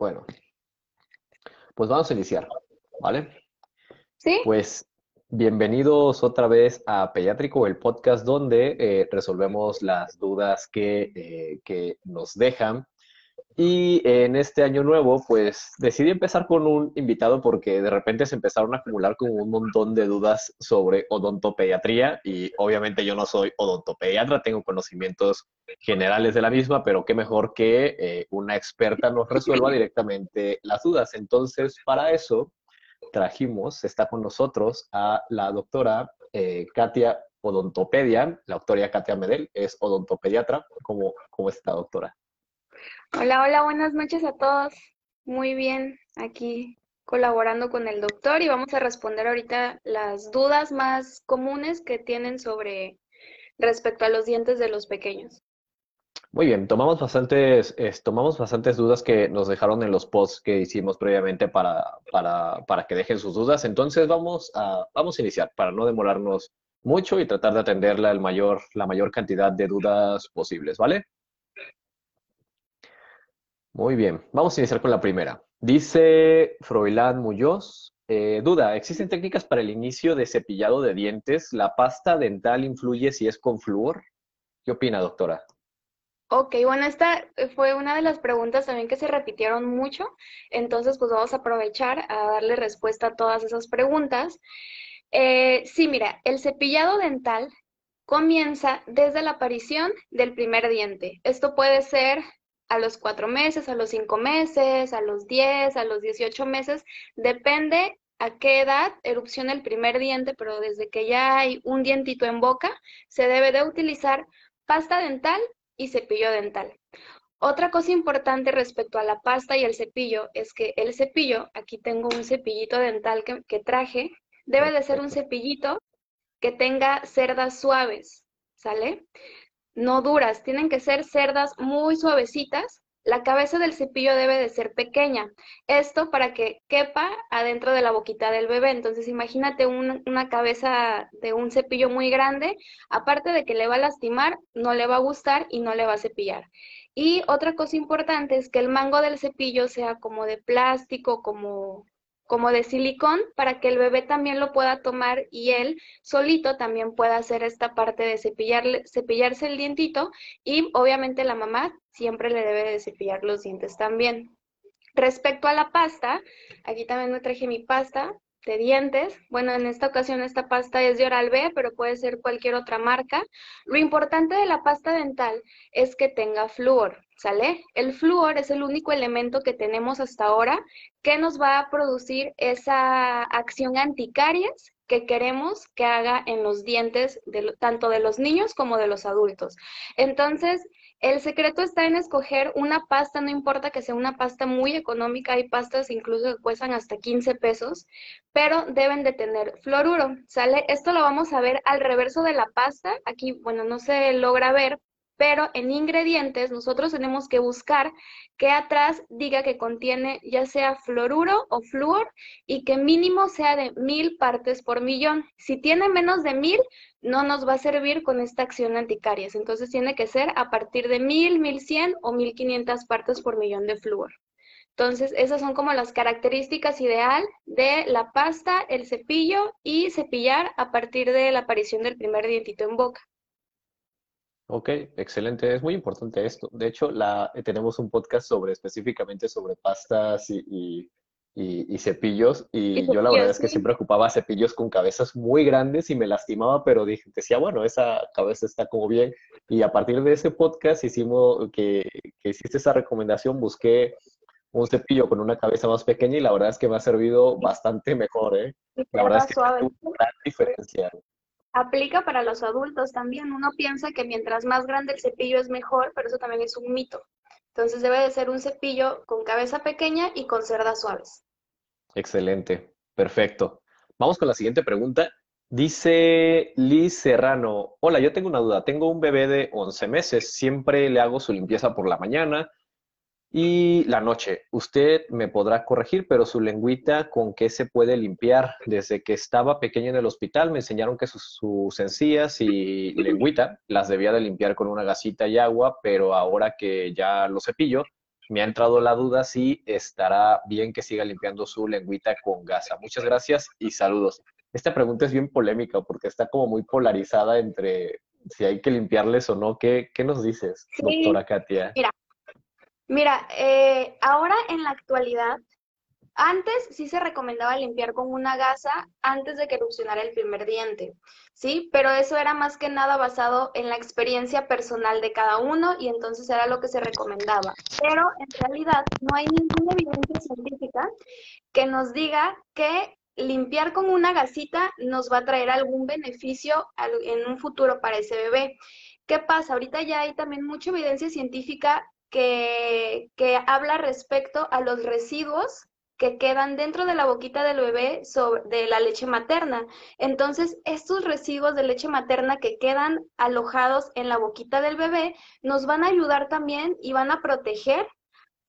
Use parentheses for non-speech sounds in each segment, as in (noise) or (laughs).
Bueno, pues vamos a iniciar, ¿vale? Sí. Pues bienvenidos otra vez a Pediátrico, el podcast donde eh, resolvemos las dudas que, eh, que nos dejan y en este año nuevo, pues decidí empezar con un invitado porque de repente se empezaron a acumular como un montón de dudas sobre odontopediatría y obviamente yo no soy odontopediatra, tengo conocimientos generales de la misma, pero qué mejor que eh, una experta nos resuelva directamente las dudas. Entonces, para eso trajimos, está con nosotros a la doctora eh, Katia Odontopedia, la doctora Katia Medel, es odontopediatra. ¿Cómo, cómo está, doctora? Hola, hola, buenas noches a todos. Muy bien, aquí colaborando con el doctor y vamos a responder ahorita las dudas más comunes que tienen sobre respecto a los dientes de los pequeños. Muy bien, tomamos bastantes, tomamos bastantes dudas que nos dejaron en los posts que hicimos previamente para, para, para que dejen sus dudas. Entonces vamos a, vamos a iniciar para no demorarnos mucho y tratar de atender la, mayor, la mayor cantidad de dudas posibles, ¿vale? Muy bien, vamos a iniciar con la primera. Dice Froilán Muñoz, eh, duda, ¿existen técnicas para el inicio de cepillado de dientes? ¿La pasta dental influye si es con flúor? ¿Qué opina, doctora? Ok, bueno, esta fue una de las preguntas también que se repitieron mucho, entonces pues vamos a aprovechar a darle respuesta a todas esas preguntas. Eh, sí, mira, el cepillado dental comienza desde la aparición del primer diente. Esto puede ser a los cuatro meses, a los cinco meses, a los diez, a los dieciocho meses, depende a qué edad erupciona el primer diente, pero desde que ya hay un dientito en boca, se debe de utilizar pasta dental y cepillo dental. Otra cosa importante respecto a la pasta y el cepillo es que el cepillo, aquí tengo un cepillito dental que, que traje, debe de ser un cepillito que tenga cerdas suaves, ¿sale? No duras, tienen que ser cerdas muy suavecitas. La cabeza del cepillo debe de ser pequeña. Esto para que quepa adentro de la boquita del bebé. Entonces imagínate una cabeza de un cepillo muy grande. Aparte de que le va a lastimar, no le va a gustar y no le va a cepillar. Y otra cosa importante es que el mango del cepillo sea como de plástico, como como de silicón para que el bebé también lo pueda tomar y él solito también pueda hacer esta parte de cepillarle, cepillarse el dientito y obviamente la mamá siempre le debe de cepillar los dientes también. Respecto a la pasta, aquí también me traje mi pasta de dientes. Bueno, en esta ocasión esta pasta es de Oral B, pero puede ser cualquier otra marca. Lo importante de la pasta dental es que tenga flúor, ¿sale? El flúor es el único elemento que tenemos hasta ahora que nos va a producir esa acción anticarias que queremos que haga en los dientes de, tanto de los niños como de los adultos. Entonces, el secreto está en escoger una pasta, no importa que sea una pasta muy económica, hay pastas incluso que cuestan hasta 15 pesos, pero deben de tener fluoruro, ¿sale? Esto lo vamos a ver al reverso de la pasta, aquí, bueno, no se logra ver, pero en ingredientes nosotros tenemos que buscar que atrás diga que contiene ya sea fluoruro o flúor y que mínimo sea de mil partes por millón. Si tiene menos de mil, no nos va a servir con esta acción anticaries. Entonces tiene que ser a partir de mil, mil cien o mil quinientas partes por millón de flúor. Entonces, esas son como las características ideal de la pasta, el cepillo y cepillar a partir de la aparición del primer dientito en boca. Ok, excelente. Es muy importante esto. De hecho, la, eh, tenemos un podcast sobre específicamente sobre pastas y, cepillos. Y, yo la verdad es que siempre ocupaba cepillos con cabezas muy grandes y me lastimaba, pero dije, decía, bueno, esa cabeza está como bien. Y a partir de ese podcast hicimos que, que hiciste esa recomendación, busqué un cepillo con una cabeza más pequeña y la verdad es que me ha servido bastante mejor, ¿eh? La verdad es que es una gran diferencia. Aplica para los adultos también. Uno piensa que mientras más grande el cepillo es mejor, pero eso también es un mito. Entonces debe de ser un cepillo con cabeza pequeña y con cerdas suaves. Excelente, perfecto. Vamos con la siguiente pregunta. Dice Liz Serrano, hola, yo tengo una duda. Tengo un bebé de 11 meses, siempre le hago su limpieza por la mañana, y la noche, usted me podrá corregir, pero su lengüita, ¿con qué se puede limpiar? Desde que estaba pequeño en el hospital me enseñaron que sus, encías y lengüita las debía de limpiar con una gasita y agua, pero ahora que ya lo cepillo, me ha entrado la duda si estará bien que siga limpiando su lengüita con gasa. Muchas gracias y saludos. Esta pregunta es bien polémica porque está como muy polarizada entre si hay que limpiarles o no. ¿Qué, qué nos dices, doctora Katia? Mira, mira eh, ahora en la actualidad antes sí se recomendaba limpiar con una gasa antes de que erupcionara el primer diente, ¿sí? Pero eso era más que nada basado en la experiencia personal de cada uno y entonces era lo que se recomendaba. Pero en realidad no hay ninguna evidencia científica que nos diga que limpiar con una gasita nos va a traer algún beneficio en un futuro para ese bebé. ¿Qué pasa? Ahorita ya hay también mucha evidencia científica que, que habla respecto a los residuos que quedan dentro de la boquita del bebé sobre, de la leche materna. Entonces, estos residuos de leche materna que quedan alojados en la boquita del bebé nos van a ayudar también y van a proteger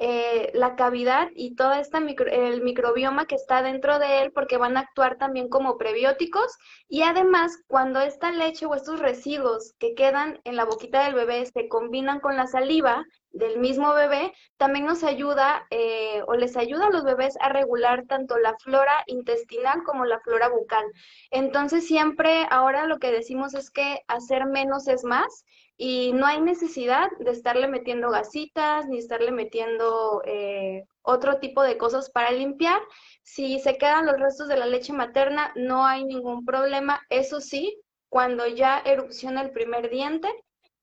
eh, la cavidad y todo esta el microbioma que está dentro de él porque van a actuar también como prebióticos y además cuando esta leche o estos residuos que quedan en la boquita del bebé se combinan con la saliva del mismo bebé, también nos ayuda eh, o les ayuda a los bebés a regular tanto la flora intestinal como la flora bucal. Entonces siempre ahora lo que decimos es que hacer menos es más y no hay necesidad de estarle metiendo gasitas ni estarle metiendo eh, otro tipo de cosas para limpiar. Si se quedan los restos de la leche materna, no hay ningún problema. Eso sí, cuando ya erupciona el primer diente,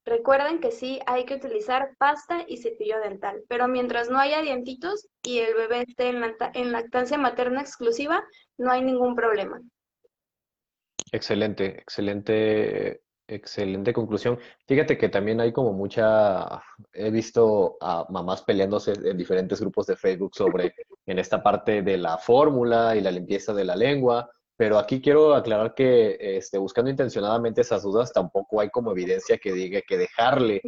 Recuerden que sí hay que utilizar pasta y cepillo dental, pero mientras no haya dientitos y el bebé esté en, lactancia materna exclusiva, no hay ningún problema. Excelente, excelente, excelente conclusión. Fíjate que también hay como mucha, he visto a mamás peleándose en diferentes grupos de Facebook sobre (laughs) en esta parte de la fórmula y la limpieza de la lengua. Pero aquí quiero aclarar que este, buscando intencionadamente esas dudas, tampoco hay como evidencia que diga que dejarle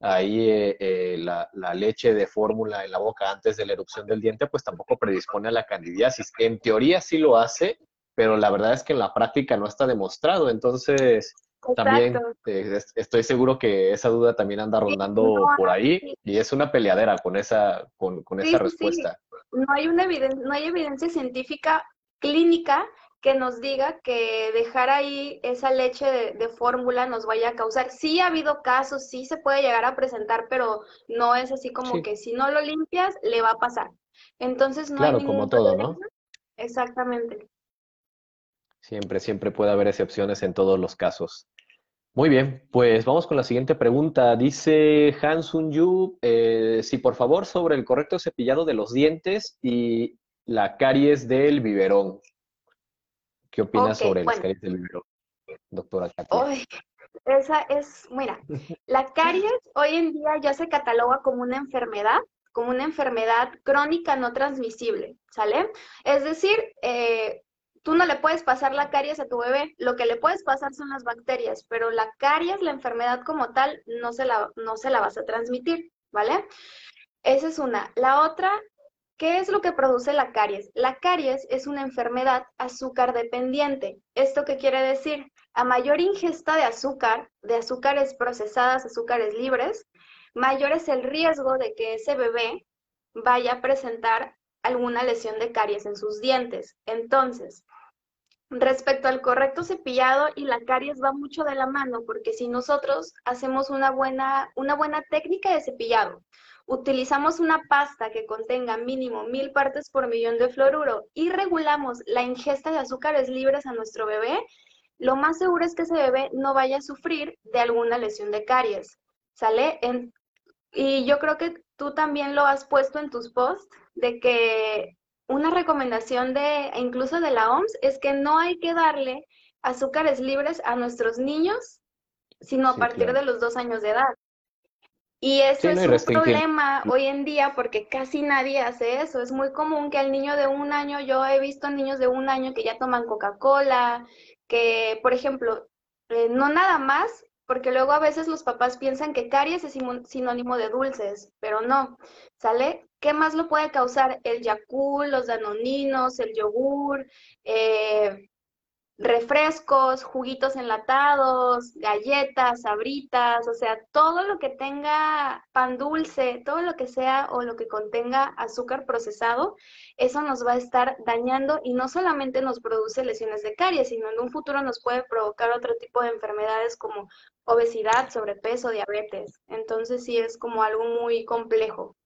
ahí eh, eh, la, leche de fórmula en la boca antes de la erupción del diente, pues tampoco predispone a la candidiasis. En teoría sí lo hace, pero la verdad es que en la práctica no está demostrado. Entonces, también eh, estoy seguro que esa duda también anda rondando por ahí y es una peleadera con esa, con, esa respuesta. No hay, una no hay evidencia científica clínica que nos diga que dejar ahí esa leche de, fórmula nos vaya a causar. Sí ha habido casos, sí se puede llegar a presentar, pero no es así como que si no lo limpias, le va a pasar. Entonces no claro, como todo, ¿no? Exactamente. Siempre, siempre puede haber excepciones en todos los casos. Muy bien, pues vamos con la siguiente pregunta. Dice Hansun Yu, eh, si por favor sobre el correcto cepillado de los dientes y la caries del biberón. ¿Qué opinas sobre las caries del biberón, doctora Katia? esa es, mira, la caries hoy en día ya se cataloga como una enfermedad, como una enfermedad crónica no transmisible, ¿sale? Es decir, eh, tú no le puedes pasar la caries a tu bebé, lo que le puedes pasar son las bacterias, pero la caries, la enfermedad como tal, no se la, no se la vas a transmitir, ¿vale? Esa es una. La otra ¿Qué es lo que produce la caries? La caries es una enfermedad azúcar dependiente. ¿Esto qué quiere decir? A mayor ingesta de azúcar, de azúcares procesadas, azúcares libres, mayor es el riesgo de que ese bebé vaya a presentar alguna lesión de caries en sus dientes. Entonces, respecto al correcto cepillado y la caries va mucho de la mano, porque si nosotros hacemos una buena, una buena técnica de cepillado, utilizamos una pasta que contenga mínimo mil partes por millón de fluoruro y regulamos la ingesta de azúcares libres a nuestro bebé, lo más seguro es que ese bebé no vaya a sufrir de alguna lesión de caries. ¿Sale? y yo creo que tú también lo has puesto en tus posts de que una recomendación de incluso de la OMS es que no hay que darle azúcares libres a nuestros niños, sino a partir de los dos años de edad. Y eso es un problema hoy en día porque casi nadie hace eso. Es muy común que el niño de un año, yo he visto niños de un año que ya toman Coca-Cola, que, por ejemplo, eh, no nada más, porque luego a veces los papás piensan que caries es sinónimo de dulces, pero no, ¿sale? ¿Qué más lo puede causar? El Yakult, los danoninos, el yogur, eh, refrescos, juguitos enlatados, galletas, sabritas, o sea, todo lo que tenga pan dulce, todo lo que sea o lo que contenga azúcar procesado, eso nos va a estar dañando y no solamente nos produce lesiones de caries, sino en un futuro nos puede provocar otro tipo de enfermedades como obesidad, sobrepeso, diabetes. Entonces sí es como algo muy complejo.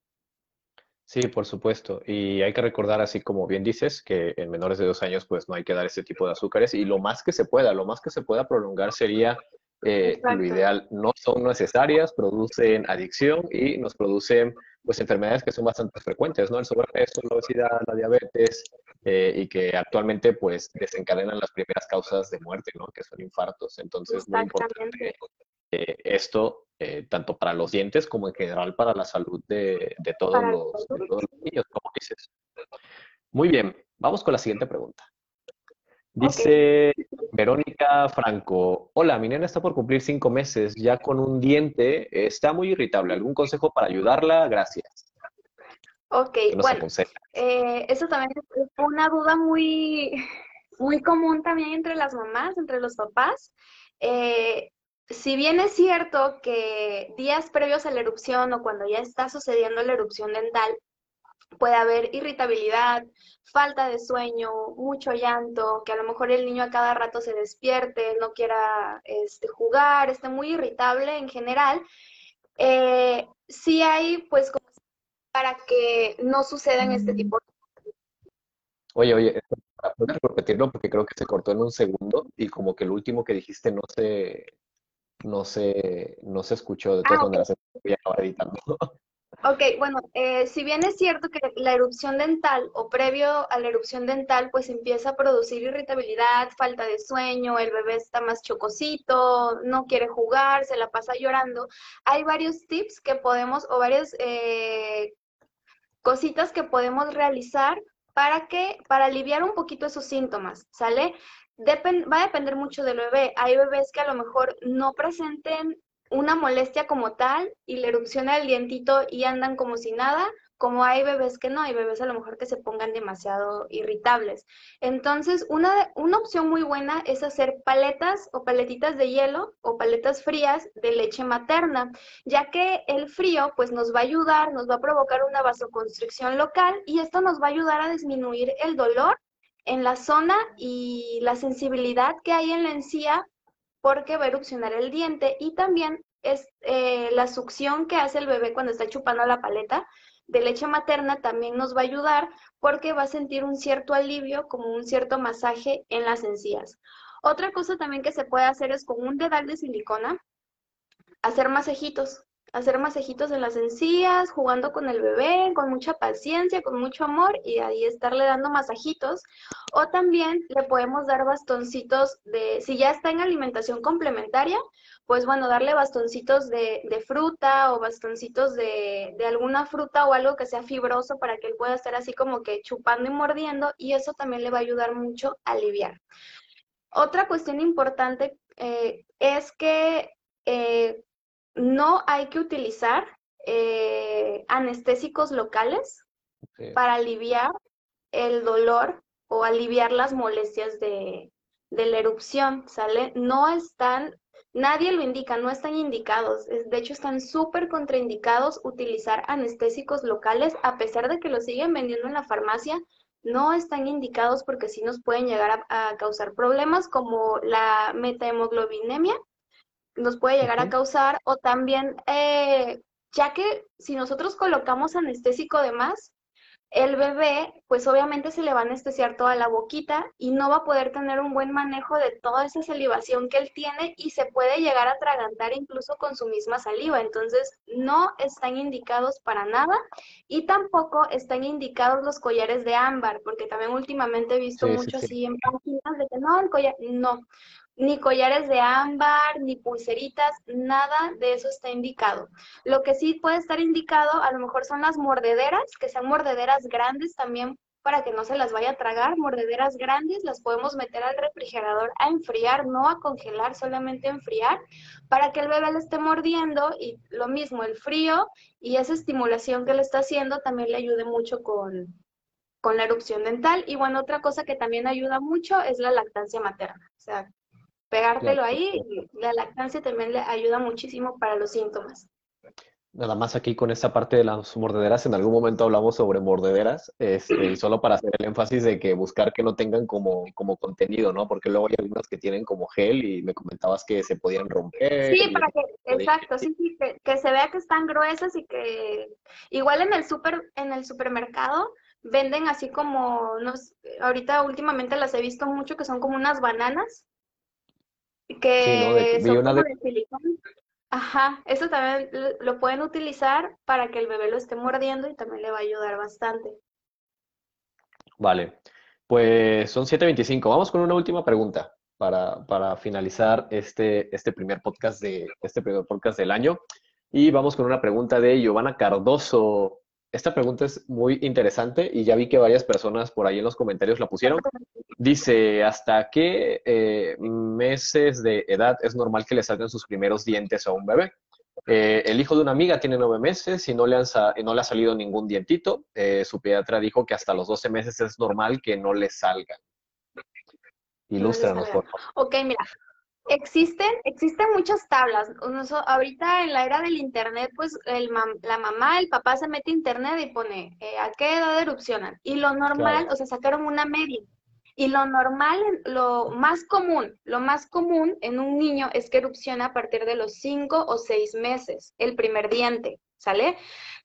Sí, por supuesto. Y hay que recordar, así como bien dices, que en menores de dos años pues no hay que dar este tipo de azúcares y lo más que se pueda, lo más que se pueda prolongar sería eh, lo ideal. No son necesarias, producen adicción y nos producen pues enfermedades que son bastante frecuentes, ¿no? El sobrepeso, la obesidad, la diabetes eh, y que actualmente pues desencadenan las primeras causas de muerte, ¿no? Que son infartos. Entonces, muy importante eh, esto eh, tanto para los dientes como en general para la salud de, todos, los, niños, como dices. Muy bien, vamos con la siguiente pregunta. Dice Verónica Franco, hola, mi nena está por cumplir cinco meses, ya con un diente, está muy irritable. ¿Algún consejo para ayudarla? Gracias. Ok, bueno, eh, eso también es una duda muy, muy común también entre las mamás, entre los papás. Eh, si bien es cierto que días previos a la erupción o cuando ya está sucediendo la erupción dental, puede haber irritabilidad, falta de sueño, mucho llanto, que a lo mejor el niño a cada rato se despierte, no quiera este, jugar, esté muy irritable en general, eh, sí hay pues para que no sucedan este tipo de Oye, oye, ¿puedes repetirlo? Porque creo que se cortó en un segundo y como que el último que dijiste no se, no se, no se escuchó, de todas ah, maneras acabar editando. Ok, bueno, eh, si bien es cierto que la erupción dental o previo a la erupción dental, pues empieza a producir irritabilidad, falta de sueño, el bebé está más chocosito, no quiere jugar, se la pasa llorando, hay varios tips que podemos o varias eh, cositas que podemos realizar para que, para aliviar un poquito esos síntomas, ¿sale? Va a depender mucho del bebé. Hay bebés que a lo mejor no presenten una molestia como tal y la erupción del dientito y andan como si nada, como hay bebés que no, hay bebés a lo mejor que se pongan demasiado irritables. Entonces, una, una opción muy buena es hacer paletas o paletitas de hielo o paletas frías de leche materna, ya que el frío pues nos va a ayudar, nos va a provocar una vasoconstricción local y esto nos va a ayudar a disminuir el dolor en la zona y la sensibilidad que hay en la encía porque va a erupcionar el diente y también es eh, la succión que hace el bebé cuando está chupando la paleta de leche materna también nos va a ayudar porque va a sentir un cierto alivio como un cierto masaje en las encías. Otra cosa también que se puede hacer es con un dedal de silicona hacer masajitos hacer masajitos en las encías, jugando con el bebé, con mucha paciencia, con mucho amor y ahí estarle dando masajitos. O también le podemos dar bastoncitos de, si ya está en alimentación complementaria, pues bueno, darle bastoncitos de, fruta o bastoncitos de, de, alguna fruta o algo que sea fibroso para que él pueda estar así como que chupando y mordiendo y eso también le va a ayudar mucho a aliviar. Otra cuestión importante eh, es que eh, no hay que utilizar eh, anestésicos locales para aliviar el dolor o aliviar las molestias de, la erupción, ¿sale? No están, nadie lo indica, no están indicados. De hecho, están súper contraindicados utilizar anestésicos locales, a pesar de que lo siguen vendiendo en la farmacia, no están indicados porque sí nos pueden llegar a causar problemas como la metahemoglobinemia, nos puede llegar a causar, o también, eh, ya que si nosotros colocamos anestésico de más, el bebé, pues obviamente se le va a anestesiar toda la boquita y no va a poder tener un buen manejo de toda esa salivación que él tiene y se puede llegar a atragantar incluso con su misma saliva. Entonces, no están indicados para nada y tampoco están indicados los collares de ámbar, porque también últimamente he visto mucho así en páginas de que no, el collar, no ni collares de ámbar, ni pulseritas, nada de eso está indicado. Lo que sí puede estar indicado a lo mejor son las mordederas, que sean mordederas grandes también para que no se las vaya a tragar, mordederas grandes, las podemos meter al refrigerador a enfriar, no a congelar, solamente a enfriar, para que el bebé le esté mordiendo y lo mismo, el frío y esa estimulación que le está haciendo también le ayude mucho con, con la erupción dental. Y bueno, otra cosa que también ayuda mucho es la lactancia materna. O sea, pegártelo ahí, la lactancia también le ayuda muchísimo para los síntomas. Nada más aquí con esta parte de las mordederas, en algún momento hablamos sobre mordederas, este, y solo para hacer el énfasis de que buscar que no tengan como, como contenido, ¿no? Porque luego hay algunas que tienen como gel y me comentabas que se podían romper. Sí, para que, exacto, sí, sí, que, se vea que están gruesas y que igual en el super, en el supermercado venden así como, no ahorita últimamente las he visto mucho que son como unas bananas que son como de silicón. Ajá, eso también lo pueden utilizar para que el bebé lo esté mordiendo y también le va a ayudar bastante. Vale, pues son 7.25. Vamos con una última pregunta para, para, finalizar este, este primer podcast de este primer podcast del año. Y vamos con una pregunta de Giovanna Cardoso. Esta pregunta es muy interesante y ya vi que varias personas por ahí en los comentarios la pusieron. Dice, ¿hasta qué eh, meses de edad es normal que le salgan sus primeros dientes a un bebé? Eh, el hijo de una amiga tiene nueve meses y no le, han no le ha salido ningún dientito. Eh, su pediatra dijo que hasta los 12 meses es normal que no le salgan. Ilústranos, por favor. Ok, mira, Existen, existen muchas tablas. ahorita en la era del internet, pues el la mamá, el papá se mete a internet y pone eh, a qué edad erupcionan. Y lo normal, o sea, sacaron una media. Y lo normal, lo más común, lo más común en un niño es que erupciona a partir de los cinco o seis meses, el primer diente, ¿sale?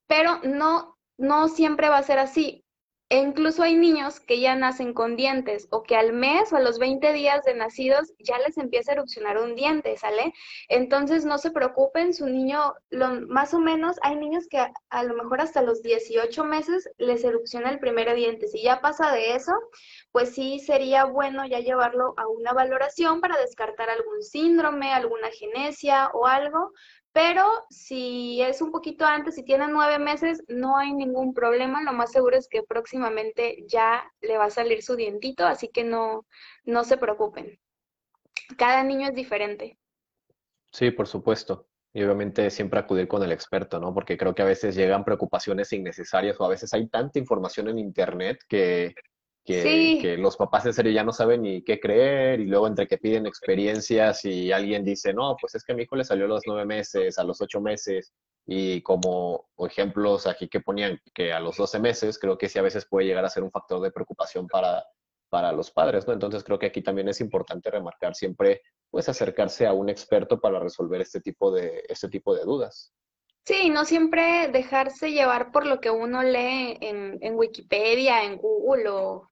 Pero no, no siempre va a ser así. E incluso hay niños que ya nacen con dientes o que al mes o a los 20 días de nacidos ya les empieza a erupcionar un diente, ¿sale? Entonces no se preocupen, su niño, lo, más o menos, hay niños que a, lo mejor hasta los 18 meses les erupciona el primer diente. Si ya pasa de eso, pues sí sería bueno ya llevarlo a una valoración para descartar algún síndrome, alguna genesia o algo, pero si es un poquito antes, si tiene nueve meses, no hay ningún problema. Lo más seguro es que próximamente ya le va a salir su dientito, así que no, no se preocupen. Cada niño es diferente. Sí, por supuesto. Y obviamente siempre acudir con el experto, ¿no? Porque creo que a veces llegan preocupaciones innecesarias o a veces hay tanta información en Internet que que, los papás en serio ya no saben ni qué creer y luego entre que piden experiencias y alguien dice, no, pues es que a mi hijo le salió a los nueve meses, a los ocho meses y como ejemplos aquí que ponían que a los doce meses, creo que sí a veces puede llegar a ser un factor de preocupación para, para los padres, ¿no? Entonces creo que aquí también es importante remarcar siempre, pues acercarse a un experto para resolver este tipo de, este tipo de dudas. Sí, no siempre dejarse llevar por lo que uno lee en, en Wikipedia, en Google o,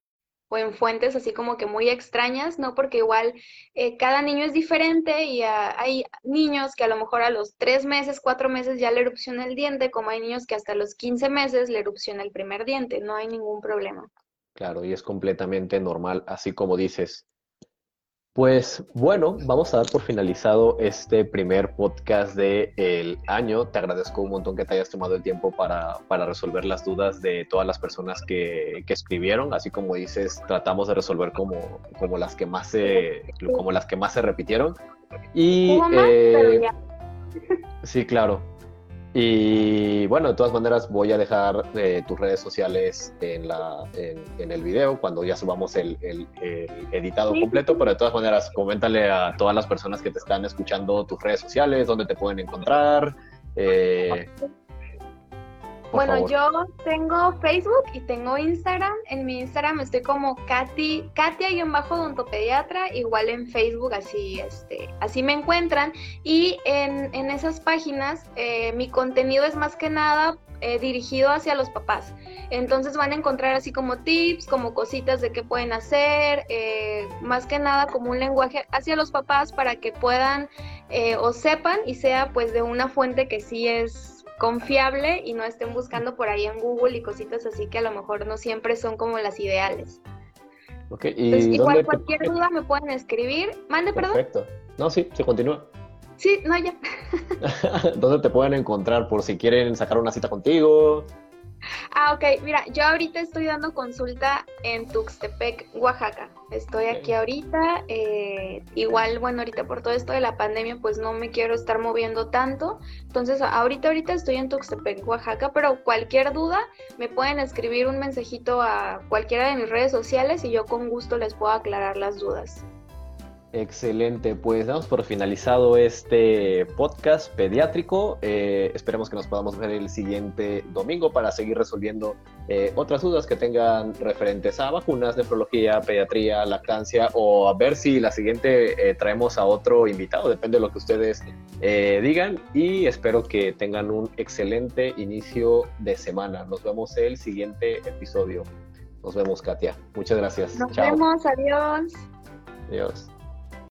o en fuentes así como que muy extrañas, ¿no? Porque igual eh, cada niño es diferente y hay niños que a lo mejor a los tres meses, cuatro meses ya le erupciona el diente, como hay niños que hasta los 15 meses le erupciona el primer diente, no hay ningún problema. Claro, y es completamente normal, así como dices. Pues bueno, vamos a dar por finalizado este primer podcast del año. Te agradezco un montón que te hayas tomado el tiempo para, resolver las dudas de todas las personas que, escribieron. Así como dices, tratamos de resolver como, como, las, que más se, como las que más se repitieron. Y, eh, sí, claro. Y bueno, de todas maneras voy a dejar eh, tus redes sociales en, la, en, el video cuando ya subamos el, editado completo, pero de todas maneras coméntale a todas las personas que te están escuchando tus redes sociales, dónde te pueden encontrar. Eh, bueno, yo tengo Facebook y tengo Instagram. En mi Instagram estoy como Katy, Katia-odontopediatra, igual en Facebook, así, este, así me encuentran. Y en, esas páginas eh, mi contenido es más que nada eh, dirigido hacia los papás. Entonces van a encontrar así como tips, como cositas de qué pueden hacer, eh, más que nada como un lenguaje hacia los papás para que puedan o sepan y sea pues de una fuente que sí es confiable y no estén buscando por ahí en Google y cositas así que a lo mejor no siempre son como las ideales. Okay, ¿y igual cualquier duda me pueden escribir. Mande, perdón. Perfecto. No, sí, se continúa. Sí, no, ya. (laughs) ¿Dónde te pueden encontrar por si quieren sacar una cita contigo? Ah, ok. Mira, yo ahorita estoy dando consulta en Tuxtepec, Oaxaca. Estoy aquí ahorita. Eh, igual, bueno, ahorita por todo esto de la pandemia, pues no me quiero estar moviendo tanto. Entonces, ahorita, ahorita estoy en Tuxtepec, Oaxaca, pero cualquier duda me pueden escribir un mensajito a cualquiera de mis redes sociales y yo con gusto les puedo aclarar las dudas. Excelente, pues damos por finalizado este podcast pediátrico. Eh, esperemos que nos podamos ver el siguiente domingo para seguir resolviendo eh, otras dudas que tengan referentes a vacunas, nefrología, pediatría, lactancia o a ver si la siguiente eh, traemos a otro invitado, depende de lo que ustedes digan y espero que tengan un excelente inicio de semana. Nos vemos el siguiente episodio. Nos vemos, Katia. Muchas gracias. Nos vemos, adiós. Adiós.